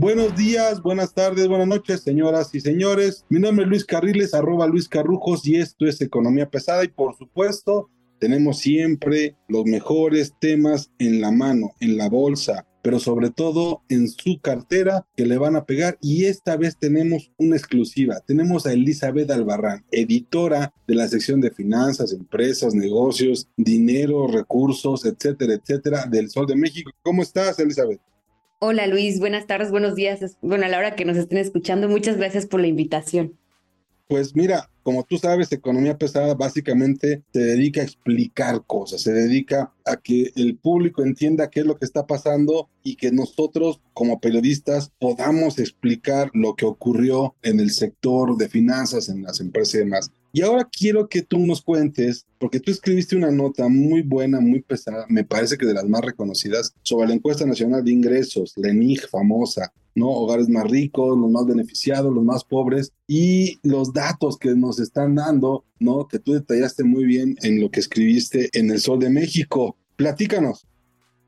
Buenos días, buenas tardes, buenas noches, señoras y señores. Mi nombre es Luis Carriles, arroba Luis Carrujos, y esto es Economía Pesada. Y por supuesto, tenemos siempre los mejores temas en la mano, en la bolsa, pero sobre todo en su cartera que le van a pegar. Y esta vez tenemos una exclusiva. Tenemos a Elizabeth Albarrán, editora de la sección de finanzas, empresas, negocios, dinero, recursos, etcétera, etcétera, del Sol de México. ¿Cómo estás, Elizabeth? Hola Luis, buenas tardes, buenos días. Bueno, a la hora que nos estén escuchando, muchas gracias por la invitación. Pues mira, como tú sabes, economía pesada básicamente se dedica a explicar cosas, se dedica a que el público entienda qué es lo que está pasando y que nosotros como periodistas podamos explicar lo que ocurrió en el sector de finanzas, en las empresas y demás. Y ahora quiero que tú nos cuentes, porque tú escribiste una nota muy buena, muy pesada, me parece que de las más reconocidas, sobre la encuesta nacional de ingresos, la famosa, ¿no? Hogares más ricos, los más beneficiados, los más pobres, y los datos que nos están dando, ¿no? Que tú detallaste muy bien en lo que escribiste en El Sol de México. Platícanos.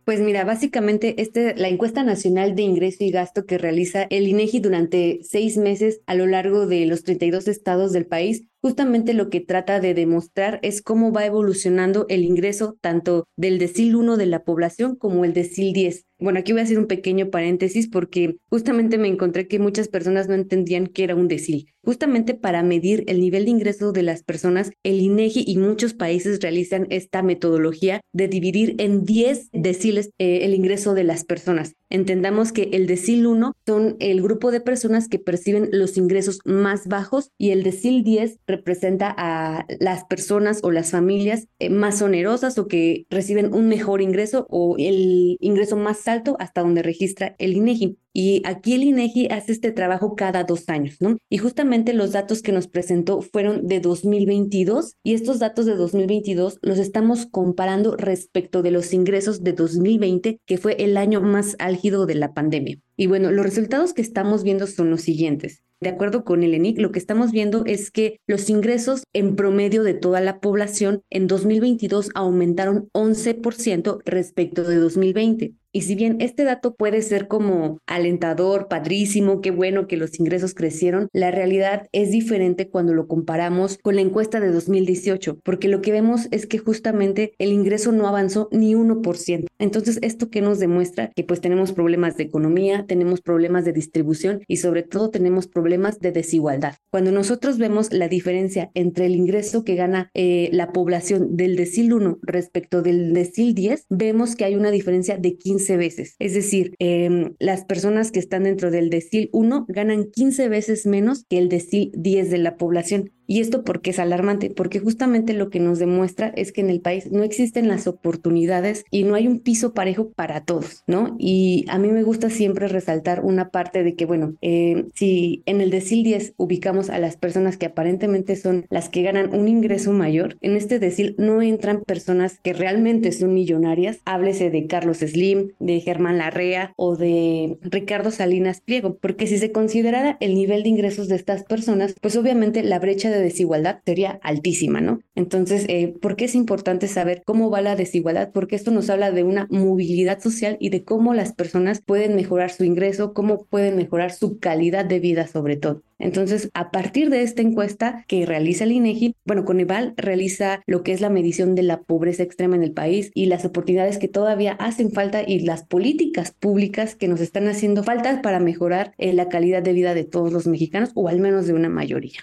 Pues mira, básicamente este, la encuesta nacional de ingreso y gasto que realiza el INEGI durante seis meses a lo largo de los 32 estados del país, justamente lo que trata de demostrar es cómo va evolucionando el ingreso tanto del decil 1 de la población como el decil 10. Bueno, aquí voy a hacer un pequeño paréntesis porque justamente me encontré que muchas personas no entendían qué era un decil. Justamente para medir el nivel de ingreso de las personas, el INEGI y muchos países realizan esta metodología de dividir en 10 deciles eh, el ingreso de las personas. Entendamos que el decil 1 son el grupo de personas que perciben los ingresos más bajos y el decil 10 representa a las personas o las familias eh, más onerosas o que reciben un mejor ingreso o el ingreso más alto hasta donde registra el INEGI. Y aquí el INEGI hace este trabajo cada dos años, ¿no? Y justamente los datos que nos presentó fueron de 2022 y estos datos de 2022 los estamos comparando respecto de los ingresos de 2020, que fue el año más álgido de la pandemia. Y bueno, los resultados que estamos viendo son los siguientes. De acuerdo con el ENIC, lo que estamos viendo es que los ingresos en promedio de toda la población en 2022 aumentaron 11% respecto de 2020. Y si bien este dato puede ser como alentador, padrísimo, qué bueno que los ingresos crecieron, la realidad es diferente cuando lo comparamos con la encuesta de 2018, porque lo que vemos es que justamente el ingreso no avanzó ni 1%. Entonces, ¿esto qué nos demuestra? Que pues tenemos problemas de economía, tenemos problemas de distribución y sobre todo tenemos problemas de desigualdad. Cuando nosotros vemos la diferencia entre el ingreso que gana eh, la población del decil 1 respecto del decil 10, vemos que hay una diferencia de 15 veces. Es decir, eh, las personas que están dentro del decil 1 ganan 15 veces menos que el decil 10 de la población. ¿Y esto porque es alarmante? Porque justamente lo que nos demuestra es que en el país no existen las oportunidades y no hay un piso parejo para todos, ¿no? Y a mí me gusta siempre resaltar una parte de que, bueno, eh, si en el decil 10 ubicamos a las personas que aparentemente son las que ganan un ingreso mayor, en este decil no entran personas que realmente son millonarias, háblese de Carlos Slim, de Germán Larrea o de Ricardo Salinas Pliego, porque si se considerara el nivel de ingresos de estas personas, pues obviamente la brecha de desigualdad sería altísima, ¿no? Entonces, eh, ¿por qué es importante saber cómo va la desigualdad? Porque esto nos habla de una movilidad social y de cómo las personas pueden mejorar su ingreso, cómo pueden mejorar su calidad de vida sobre todo. Entonces, a partir de esta encuesta que realiza el INEGI, bueno, Coneval realiza lo que es la medición de la pobreza extrema en el país y las oportunidades que todavía hacen falta y las políticas públicas que nos están haciendo falta para mejorar eh, la calidad de vida de todos los mexicanos o al menos de una mayoría.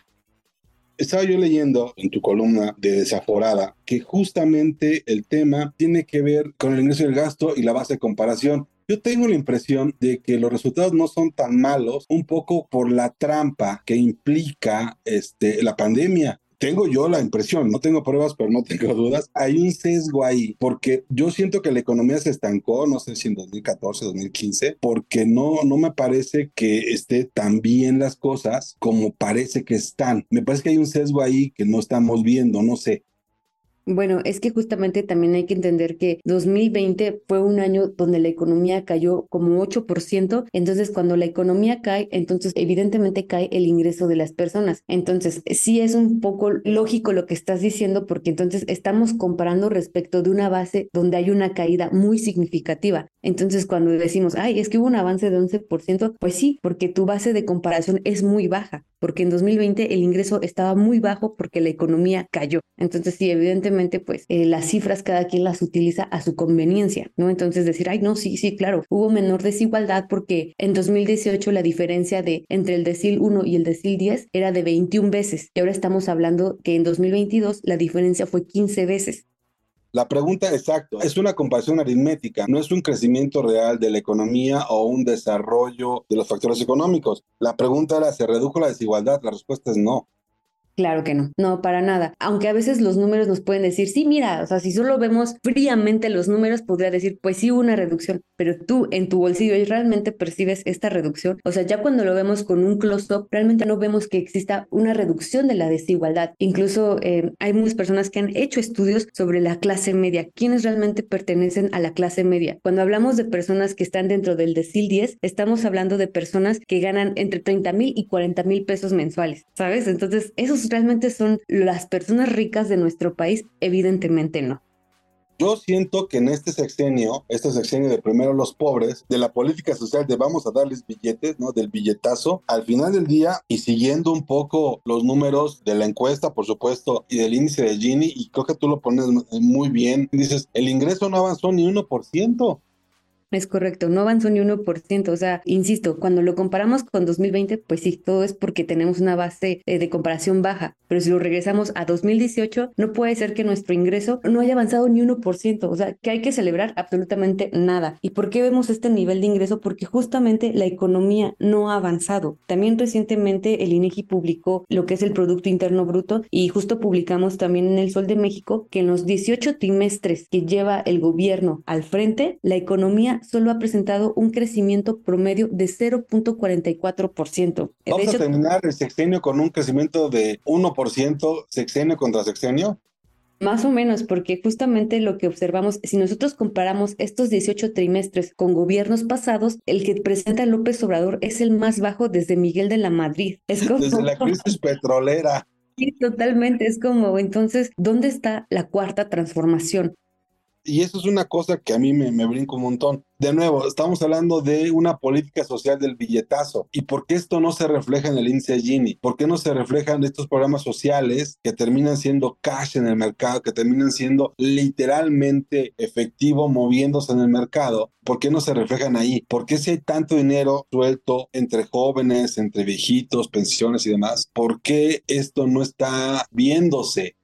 Estaba yo leyendo en tu columna de Desaforada que justamente el tema tiene que ver con el ingreso y el gasto y la base de comparación. Yo tengo la impresión de que los resultados no son tan malos, un poco por la trampa que implica este, la pandemia tengo yo la impresión, no tengo pruebas, pero no tengo dudas, hay un sesgo ahí, porque yo siento que la economía se estancó, no sé si en 2014, 2015, porque no, no me parece que esté tan bien las cosas como parece que están. Me parece que hay un sesgo ahí que no estamos viendo, no sé. Bueno, es que justamente también hay que entender que 2020 fue un año donde la economía cayó como 8%, entonces cuando la economía cae, entonces evidentemente cae el ingreso de las personas. Entonces, sí es un poco lógico lo que estás diciendo porque entonces estamos comparando respecto de una base donde hay una caída muy significativa. Entonces, cuando decimos, ay, es que hubo un avance de 11%, pues sí, porque tu base de comparación es muy baja, porque en 2020 el ingreso estaba muy bajo porque la economía cayó. Entonces, sí, evidentemente pues eh, las cifras cada quien las utiliza a su conveniencia, ¿no? Entonces decir, ay, no, sí, sí, claro, hubo menor desigualdad porque en 2018 la diferencia de entre el decil 1 y el decil 10 era de 21 veces y ahora estamos hablando que en 2022 la diferencia fue 15 veces. La pregunta exacto es una comparación aritmética, no es un crecimiento real de la economía o un desarrollo de los factores económicos. La pregunta era, ¿se redujo la desigualdad? La respuesta es no. Claro que no, no, para nada. Aunque a veces los números nos pueden decir, sí, mira, o sea, si solo vemos fríamente los números, podría decir, pues sí una reducción, pero tú en tu bolsillo realmente percibes esta reducción. O sea, ya cuando lo vemos con un close-up, realmente no vemos que exista una reducción de la desigualdad. Incluso eh, hay muchas personas que han hecho estudios sobre la clase media, quienes realmente pertenecen a la clase media. Cuando hablamos de personas que están dentro del decil 10, estamos hablando de personas que ganan entre 30 mil y 40 mil pesos mensuales, ¿sabes? Entonces, esos realmente son las personas ricas de nuestro país? Evidentemente no. Yo siento que en este sexenio, este sexenio de primero los pobres, de la política social de vamos a darles billetes, ¿no? Del billetazo, al final del día y siguiendo un poco los números de la encuesta, por supuesto, y del índice de Gini, y creo que tú lo pones muy bien, dices, el ingreso no avanzó ni 1%. Es correcto, no avanzó ni 1%. O sea, insisto, cuando lo comparamos con 2020, pues sí, todo es porque tenemos una base eh, de comparación baja. Pero si lo regresamos a 2018, no puede ser que nuestro ingreso no haya avanzado ni 1%. O sea, que hay que celebrar absolutamente nada. ¿Y por qué vemos este nivel de ingreso? Porque justamente la economía no ha avanzado. También recientemente el INEGI publicó lo que es el Producto Interno Bruto y justo publicamos también en el Sol de México que en los 18 trimestres que lleva el gobierno al frente, la economía solo ha presentado un crecimiento promedio de 0.44%. Vamos a terminar el sexenio con un crecimiento de 1% sexenio contra sexenio. Más o menos, porque justamente lo que observamos, si nosotros comparamos estos 18 trimestres con gobiernos pasados, el que presenta López Obrador es el más bajo desde Miguel de la Madrid. Es como... Desde la crisis petrolera. Sí, totalmente. Es como, entonces, ¿dónde está la cuarta transformación? Y eso es una cosa que a mí me, me brinca un montón. De nuevo, estamos hablando de una política social del billetazo. ¿Y por qué esto no se refleja en el índice Gini? ¿Por qué no se reflejan estos programas sociales que terminan siendo cash en el mercado, que terminan siendo literalmente efectivo moviéndose en el mercado? ¿Por qué no se reflejan ahí? ¿Por qué si hay tanto dinero suelto entre jóvenes, entre viejitos, pensiones y demás? ¿Por qué esto no está viéndose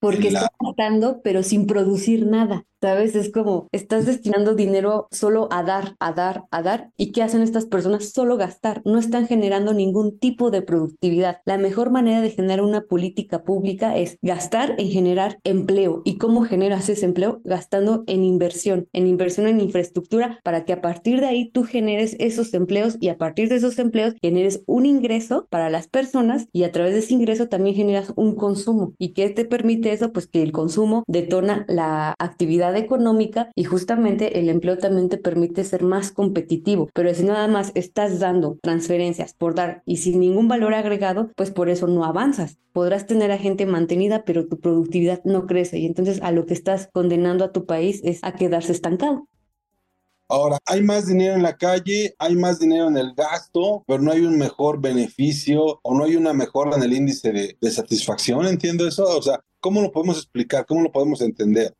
porque está gastando, pero sin producir nada. ¿Sabes? Es como estás destinando dinero solo a dar, a dar, a dar. ¿Y qué hacen estas personas? Solo gastar. No están generando ningún tipo de productividad. La mejor manera de generar una política pública es gastar en generar empleo. ¿Y cómo generas ese empleo? Gastando en inversión, en inversión en infraestructura para que a partir de ahí tú generes esos empleos y a partir de esos empleos generes un ingreso para las personas y a través de ese ingreso también generas un consumo. ¿Y qué te permite eso? Pues que el consumo detona la actividad económica y justamente el empleo también te permite ser más competitivo. Pero si nada más estás dando transferencias por dar y sin ningún valor agregado, pues por eso no avanzas. Podrás tener a gente mantenida, pero tu productividad no crece y entonces a lo que estás condenando a tu país es a quedarse estancado. Ahora, hay más dinero en la calle, hay más dinero en el gasto, pero no hay un mejor beneficio o no hay una mejora en el índice de, de satisfacción, entiendo eso. O sea, ¿cómo lo podemos explicar? ¿Cómo lo podemos entender?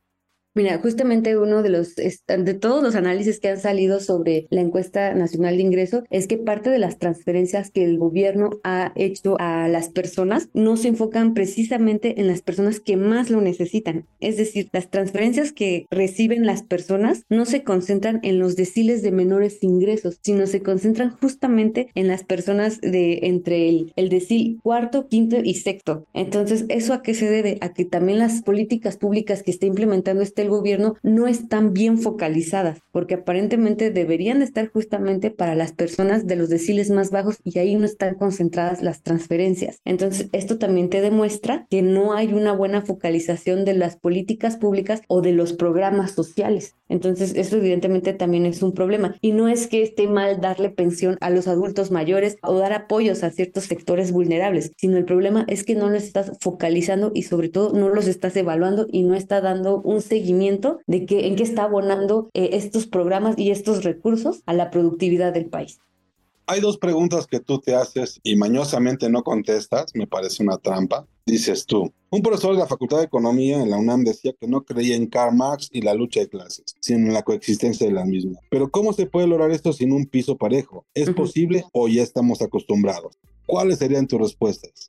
Mira, justamente uno de los de todos los análisis que han salido sobre la encuesta nacional de ingreso es que parte de las transferencias que el gobierno ha hecho a las personas no se enfocan precisamente en las personas que más lo necesitan. Es decir, las transferencias que reciben las personas no se concentran en los deciles de menores ingresos, sino se concentran justamente en las personas de entre el, el decil cuarto, quinto y sexto. Entonces, ¿eso a qué se debe? A que también las políticas públicas que está implementando este gobierno no están bien focalizadas, porque aparentemente deberían estar justamente para las personas de los deciles más bajos y ahí no están concentradas las transferencias. Entonces, esto también te demuestra que no hay una buena focalización de las políticas públicas o de los programas sociales. Entonces, eso evidentemente también es un problema. Y no es que esté mal darle pensión a los adultos mayores o dar apoyos a ciertos sectores vulnerables, sino el problema es que no los estás focalizando y sobre todo no los estás evaluando y no está dando un seguimiento de que, en qué está abonando eh, estos programas y estos recursos a la productividad del país. Hay dos preguntas que tú te haces y mañosamente no contestas, me parece una trampa. Dices tú, un profesor de la Facultad de Economía en la UNAM decía que no creía en Karl Marx y la lucha de clases, sino en la coexistencia de las mismas. Pero ¿cómo se puede lograr esto sin un piso parejo? ¿Es posible o ya estamos acostumbrados? ¿Cuáles serían tus respuestas?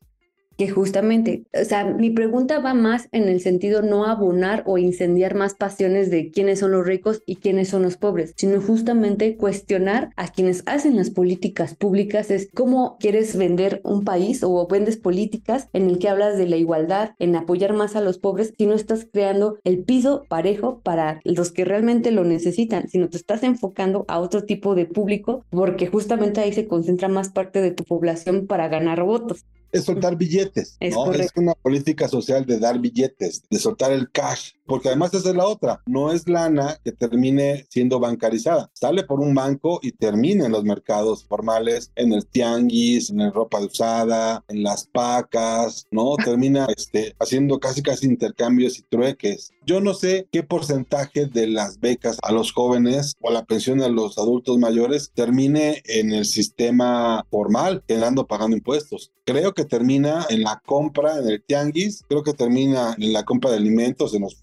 Que justamente, o sea, mi pregunta va más en el sentido no abonar o incendiar más pasiones de quiénes son los ricos y quiénes son los pobres, sino justamente cuestionar a quienes hacen las políticas públicas es cómo quieres vender un país o vendes políticas en el que hablas de la igualdad, en apoyar más a los pobres, si no estás creando el piso parejo para los que realmente lo necesitan, sino te estás enfocando a otro tipo de público porque justamente ahí se concentra más parte de tu población para ganar votos es soltar billetes, es ¿no? Es una política social de dar billetes, de soltar el cash, porque además esa es la otra, no es lana que termine siendo bancarizada, sale por un banco y termina en los mercados formales, en el tianguis, en el ropa usada, en las pacas, ¿no? Termina este, haciendo casi casi intercambios y trueques. Yo no sé qué porcentaje de las becas a los jóvenes o la pensión a los adultos mayores termine en el sistema formal, quedando pagando impuestos. Creo que termina en la compra, en el tianguis, creo que termina en la compra de alimentos, en los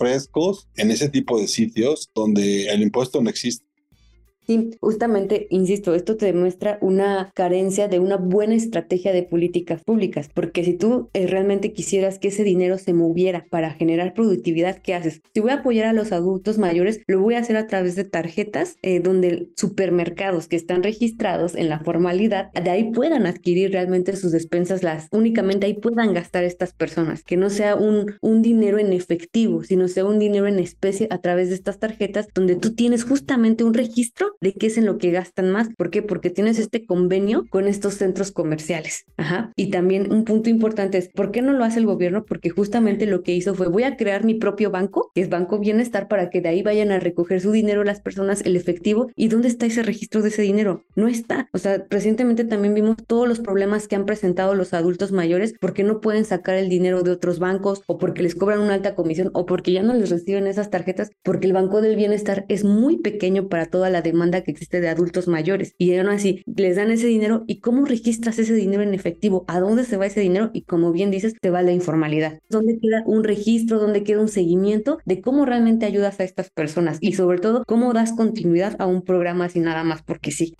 en ese tipo de sitios donde el impuesto no existe. Sí, justamente, insisto, esto te demuestra una carencia de una buena estrategia de políticas públicas, porque si tú eh, realmente quisieras que ese dinero se moviera para generar productividad, ¿qué haces? Si voy a apoyar a los adultos mayores, lo voy a hacer a través de tarjetas eh, donde supermercados que están registrados en la formalidad, de ahí puedan adquirir realmente sus despensas, las únicamente ahí puedan gastar estas personas, que no sea un, un dinero en efectivo, sino sea un dinero en especie a través de estas tarjetas donde tú tienes justamente un registro de qué es en lo que gastan más. ¿Por qué? Porque tienes este convenio con estos centros comerciales. Ajá. Y también un punto importante es, ¿por qué no lo hace el gobierno? Porque justamente lo que hizo fue, voy a crear mi propio banco, que es Banco Bienestar, para que de ahí vayan a recoger su dinero las personas, el efectivo. ¿Y dónde está ese registro de ese dinero? No está. O sea, recientemente también vimos todos los problemas que han presentado los adultos mayores porque no pueden sacar el dinero de otros bancos o porque les cobran una alta comisión o porque ya no les reciben esas tarjetas porque el Banco del Bienestar es muy pequeño para toda la demanda que existe de adultos mayores. Y aún así, les dan ese dinero y cómo registras ese dinero en efectivo, a dónde se va ese dinero y como bien dices, te va la informalidad. ¿Dónde queda un registro, dónde queda un seguimiento de cómo realmente ayudas a estas personas? Y sobre todo, cómo das continuidad a un programa así nada más porque sí.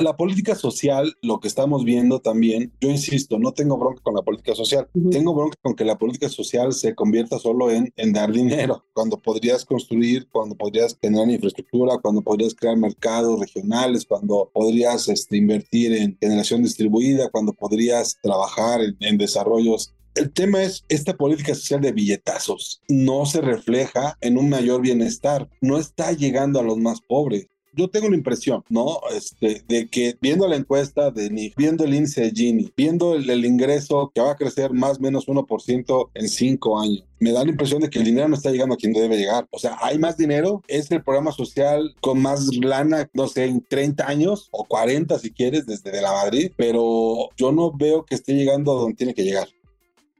La política social, lo que estamos viendo también, yo insisto, no tengo bronca con la política social, tengo bronca con que la política social se convierta solo en, en dar dinero, cuando podrías construir, cuando podrías tener infraestructura, cuando podrías crear mercados regionales, cuando podrías este, invertir en generación distribuida, cuando podrías trabajar en, en desarrollos. El tema es, esta política social de billetazos no se refleja en un mayor bienestar, no está llegando a los más pobres yo tengo la impresión, ¿no? Este, de que viendo la encuesta de NIC, viendo el índice de Gini, viendo el, ingreso que va a crecer más o menos 1% en cinco años, me da la impresión de que el dinero no está llegando a quien debe llegar. O sea, hay más dinero, es el programa social con más lana, no sé, en 30 años o 40 si quieres, desde la Madrid, pero yo no veo que esté llegando a donde tiene que llegar.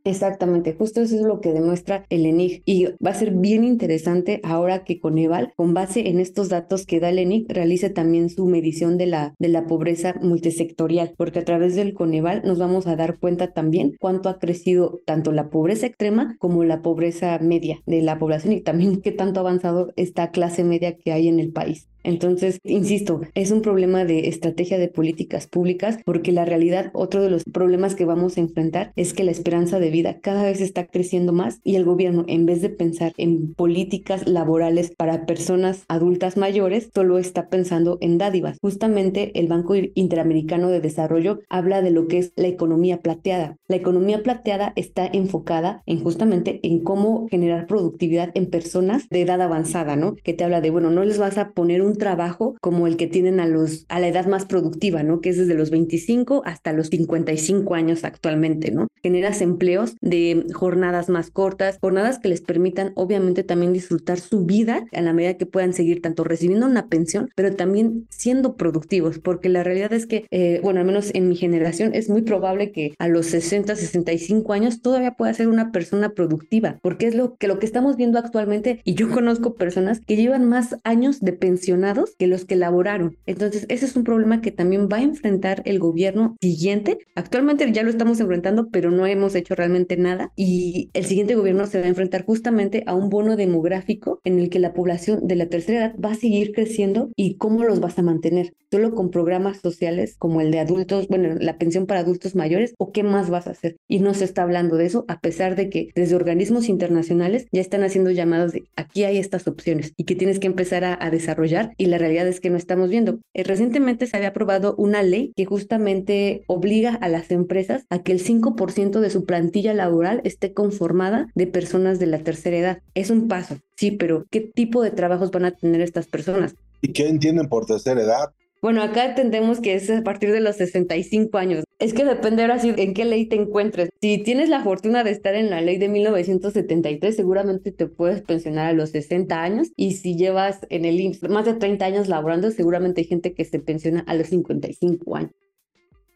Exactamente, justo eso es lo que demuestra el ENIG y va a ser bien interesante ahora que Coneval, con base en estos datos que da el ENIG, realice también su medición de la, de la pobreza multisectorial, porque a través del Coneval nos vamos a dar cuenta también cuánto ha crecido tanto la pobreza extrema como la pobreza media de la población y también qué tanto ha avanzado esta clase media que hay en el país. Entonces, insisto, es un problema de estrategia de políticas públicas porque la realidad, otro de los problemas que vamos a enfrentar es que la esperanza de vida cada vez está creciendo más y el gobierno, en vez de pensar en políticas laborales para personas adultas mayores, solo está pensando en dádivas. Justamente el Banco Interamericano de Desarrollo habla de lo que es la economía plateada. La economía plateada está enfocada en justamente en cómo generar productividad en personas de edad avanzada, ¿no? Que te habla de, bueno, no les vas a poner un un trabajo como el que tienen a los a la edad más productiva, ¿no? Que es desde los 25 hasta los 55 años actualmente, ¿no? Generas empleos de jornadas más cortas, jornadas que les permitan obviamente también disfrutar su vida a la medida que puedan seguir tanto recibiendo una pensión, pero también siendo productivos, porque la realidad es que, eh, bueno, al menos en mi generación es muy probable que a los 60, 65 años todavía pueda ser una persona productiva, porque es lo que lo que estamos viendo actualmente y yo conozco personas que llevan más años de pensión que los que elaboraron. Entonces, ese es un problema que también va a enfrentar el gobierno siguiente. Actualmente ya lo estamos enfrentando, pero no hemos hecho realmente nada. Y el siguiente gobierno se va a enfrentar justamente a un bono demográfico en el que la población de la tercera edad va a seguir creciendo y cómo los vas a mantener. Solo con programas sociales como el de adultos, bueno, la pensión para adultos mayores o qué más vas a hacer. Y no se está hablando de eso, a pesar de que desde organismos internacionales ya están haciendo llamadas de aquí hay estas opciones y que tienes que empezar a, a desarrollar y la realidad es que no estamos viendo. Eh, recientemente se había aprobado una ley que justamente obliga a las empresas a que el 5% de su plantilla laboral esté conformada de personas de la tercera edad. Es un paso, sí, pero ¿qué tipo de trabajos van a tener estas personas? ¿Y qué entienden por tercera edad? Bueno, acá entendemos que es a partir de los 65 años. Es que depende ahora sí en qué ley te encuentres. Si tienes la fortuna de estar en la ley de 1973, seguramente te puedes pensionar a los 60 años. Y si llevas en el IMSS más de 30 años laborando, seguramente hay gente que se pensiona a los 55 años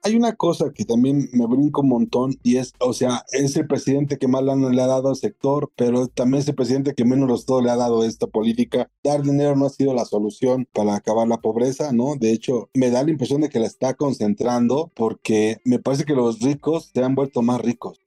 hay una cosa que también me brinca un montón y es, o sea, es el presidente que más le ha dado al sector, pero también es el presidente que menos todo le ha dado esta política. Dar dinero no ha sido la solución para acabar la pobreza, ¿no? De hecho, me da la impresión de que la está concentrando porque me parece que los ricos se han vuelto más ricos.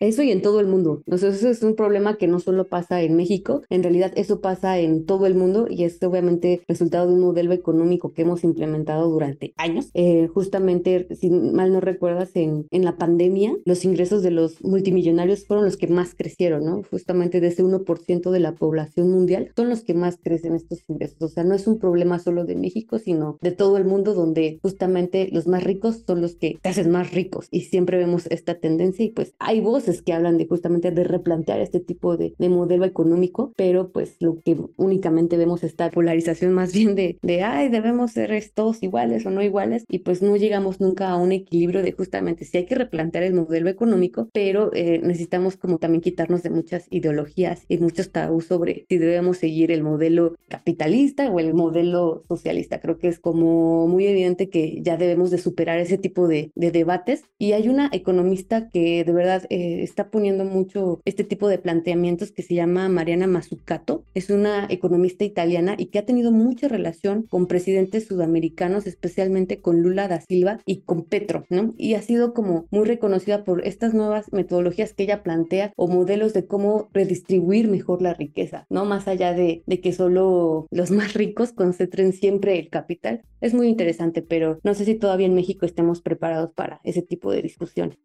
Eso y en todo el mundo. Entonces, eso es un problema que no solo pasa en México, en realidad eso pasa en todo el mundo y es obviamente resultado de un modelo económico que hemos implementado durante años. Eh, justamente, si mal no recuerdas, en, en la pandemia, los ingresos de los multimillonarios fueron los que más crecieron, ¿no? Justamente de ese 1% de la población mundial son los que más crecen estos ingresos. O sea, no es un problema solo de México, sino de todo el mundo donde justamente los más ricos son los que se hacen más ricos y siempre vemos esta tendencia y pues hay voces que hablan de justamente de replantear este tipo de, de, modelo económico, pero pues lo que únicamente vemos esta polarización más bien de, de, ay, debemos ser todos iguales o no iguales, y pues no llegamos nunca a un equilibrio de justamente si hay que replantear el modelo económico, pero eh, necesitamos como también quitarnos de muchas ideologías y muchos tabús sobre si debemos seguir el modelo capitalista o el modelo socialista. Creo que es como muy evidente que ya debemos de superar ese tipo de, de debates y hay una economista que de verdad eh, está poniendo mucho este tipo de planteamientos que se llama Mariana Mazzucato. Es una economista italiana y que ha tenido mucha relación con presidentes sudamericanos, especialmente con Lula da Silva y con Petro, ¿no? Y ha sido como muy reconocida por estas nuevas metodologías que ella plantea o modelos de cómo redistribuir mejor la riqueza, ¿no? Más allá de, de que solo los más ricos concentren siempre el capital. Es muy interesante, pero no sé si todavía en México estemos preparados para ese tipo de discusiones.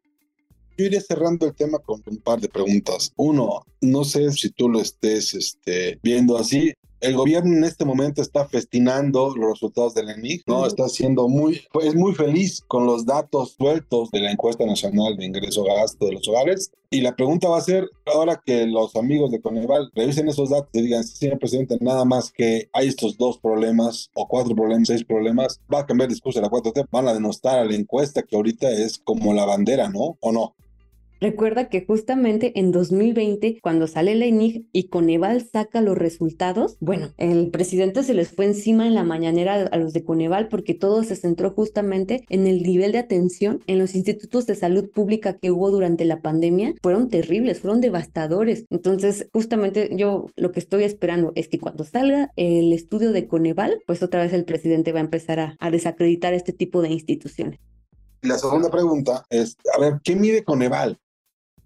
Yo iría cerrando el tema con un par de preguntas. Uno, no sé si tú lo estés este, viendo así. El gobierno en este momento está festinando los resultados del ENIC, ¿no? Está siendo muy, pues muy feliz con los datos sueltos de la encuesta nacional de ingreso-gasto de los hogares. Y la pregunta va a ser, ahora que los amigos de Coneval revisen esos datos y digan, señor presidente, nada más que hay estos dos problemas o cuatro problemas, seis problemas, va a cambiar el discurso de la 4T, van a denostar a la encuesta que ahorita es como la bandera, ¿no? ¿O no? Recuerda que justamente en 2020, cuando sale la INIG y Coneval saca los resultados, bueno, el presidente se les fue encima en la mañanera a los de Coneval porque todo se centró justamente en el nivel de atención en los institutos de salud pública que hubo durante la pandemia. Fueron terribles, fueron devastadores. Entonces, justamente yo lo que estoy esperando es que cuando salga el estudio de Coneval, pues otra vez el presidente va a empezar a, a desacreditar este tipo de instituciones. La segunda pregunta es, a ver, ¿qué mide Coneval?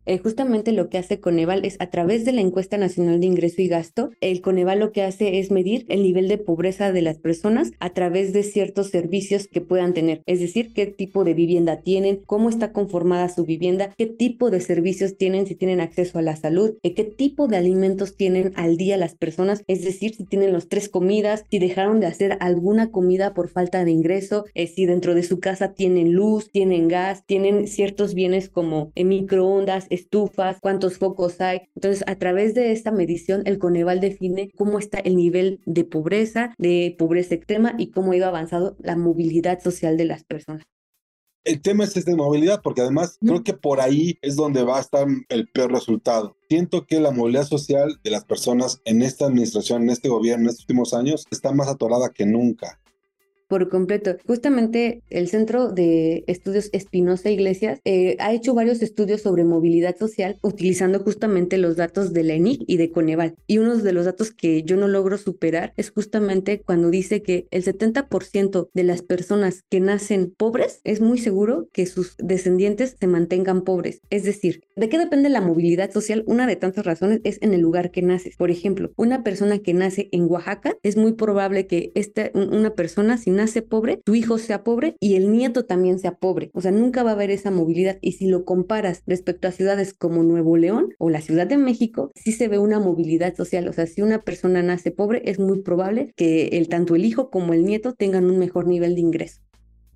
Eh, justamente lo que hace Coneval es a través de la encuesta nacional de ingreso y gasto, el Coneval lo que hace es medir el nivel de pobreza de las personas a través de ciertos servicios que puedan tener, es decir, qué tipo de vivienda tienen, cómo está conformada su vivienda, qué tipo de servicios tienen, si tienen acceso a la salud, eh, qué tipo de alimentos tienen al día las personas, es decir, si tienen los tres comidas, si dejaron de hacer alguna comida por falta de ingreso, eh, si dentro de su casa tienen luz, tienen gas, tienen ciertos bienes como microondas, estufas, cuántos focos hay. Entonces, a través de esta medición, el Coneval define cómo está el nivel de pobreza, de pobreza extrema y cómo ha ido avanzando la movilidad social de las personas. El tema es este de movilidad, porque además creo que por ahí es donde va a estar el peor resultado. Siento que la movilidad social de las personas en esta administración, en este gobierno, en estos últimos años, está más atorada que nunca por completo. Justamente el Centro de Estudios Espinosa Iglesias eh, ha hecho varios estudios sobre movilidad social utilizando justamente los datos de la ENIC y de Coneval. Y uno de los datos que yo no logro superar es justamente cuando dice que el 70% de las personas que nacen pobres es muy seguro que sus descendientes se mantengan pobres. Es decir, ¿de qué depende la movilidad social? Una de tantas razones es en el lugar que naces. Por ejemplo, una persona que nace en Oaxaca es muy probable que esta, una persona sin nace pobre, tu hijo sea pobre y el nieto también sea pobre. O sea, nunca va a haber esa movilidad. Y si lo comparas respecto a ciudades como Nuevo León o la Ciudad de México, sí se ve una movilidad social. O sea, si una persona nace pobre, es muy probable que el, tanto el hijo como el nieto tengan un mejor nivel de ingreso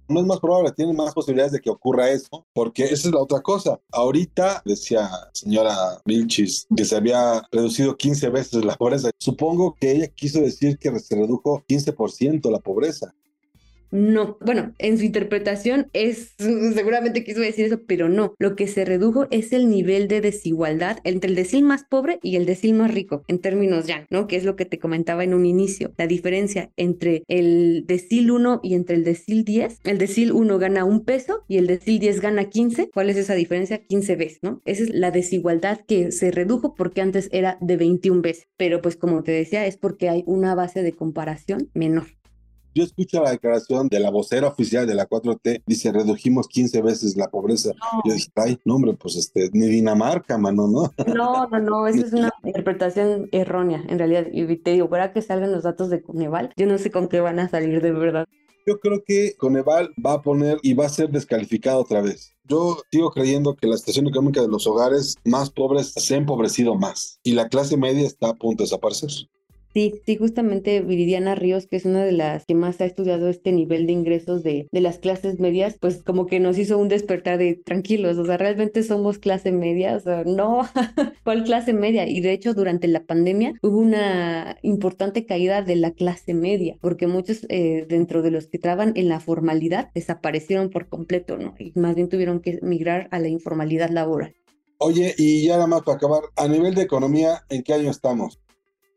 no es más probable, tiene más posibilidades de que ocurra eso, porque esa es la otra cosa. Ahorita, decía señora Vilchis, que se había reducido 15 veces la pobreza. Supongo que ella quiso decir que se redujo 15% la pobreza. No, bueno, en su interpretación es, seguramente quiso decir eso, pero no. Lo que se redujo es el nivel de desigualdad entre el decil más pobre y el decil más rico, en términos ya, ¿no? Que es lo que te comentaba en un inicio. La diferencia entre el decil 1 y entre el decil 10. El decil 1 gana un peso y el decil 10 gana 15. ¿Cuál es esa diferencia? 15 veces, ¿no? Esa es la desigualdad que se redujo porque antes era de 21 veces. Pero pues como te decía, es porque hay una base de comparación menor. Yo escucho la declaración de la vocera oficial de la 4T, dice, redujimos 15 veces la pobreza. Yo dije, ay, no, hombre, pues este, ni Dinamarca, mano, ¿no? No, no, no, esa es una interpretación errónea, en realidad. Y te digo, para que salgan los datos de Coneval, yo no sé con qué van a salir de verdad. Yo creo que Coneval va a poner y va a ser descalificado otra vez. Yo sigo creyendo que la situación económica de los hogares más pobres se ha empobrecido más y la clase media está a punto de desaparecer. Sí, sí, justamente Viridiana Ríos, que es una de las que más ha estudiado este nivel de ingresos de, de las clases medias, pues como que nos hizo un despertar de tranquilos, o sea, realmente somos clase media, o sea, no, ¿cuál clase media? Y de hecho, durante la pandemia hubo una importante caída de la clase media, porque muchos eh, dentro de los que trabajan en la formalidad desaparecieron por completo, ¿no? Y más bien tuvieron que migrar a la informalidad laboral. Oye, y ya nada más para acabar, a nivel de economía, ¿en qué año estamos?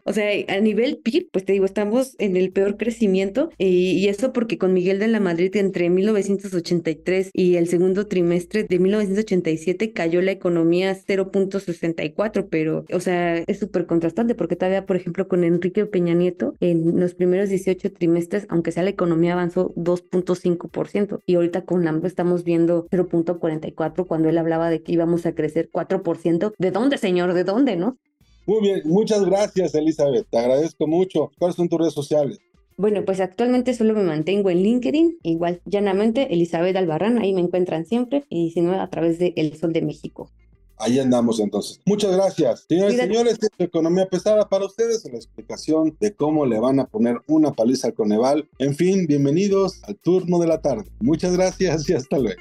O sea, a nivel PIB, pues te digo, estamos en el peor crecimiento y, eso porque con Miguel de la Madrid entre 1983 y el segundo trimestre de 1987 cayó la economía 0.64, pero, o sea, es súper contrastante porque todavía, por ejemplo, con Enrique Peña Nieto, en los primeros 18 trimestres, aunque sea la economía avanzó 2.5% y ahorita con AMLO estamos viendo 0.44 cuando él hablaba de que íbamos a crecer 4%. ¿De dónde, señor? ¿De dónde, no? Muy bien, muchas gracias Elizabeth, te agradezco mucho. ¿Cuáles son tus redes sociales? Bueno, pues actualmente solo me mantengo en LinkedIn, igual llanamente Elizabeth Albarrán, ahí me encuentran siempre, y si no, a través de El Sol de México. Ahí andamos entonces. Muchas gracias. Señores y señores, economía pesada para ustedes, la explicación de cómo le van a poner una paliza al Coneval. En fin, bienvenidos al turno de la tarde. Muchas gracias y hasta luego.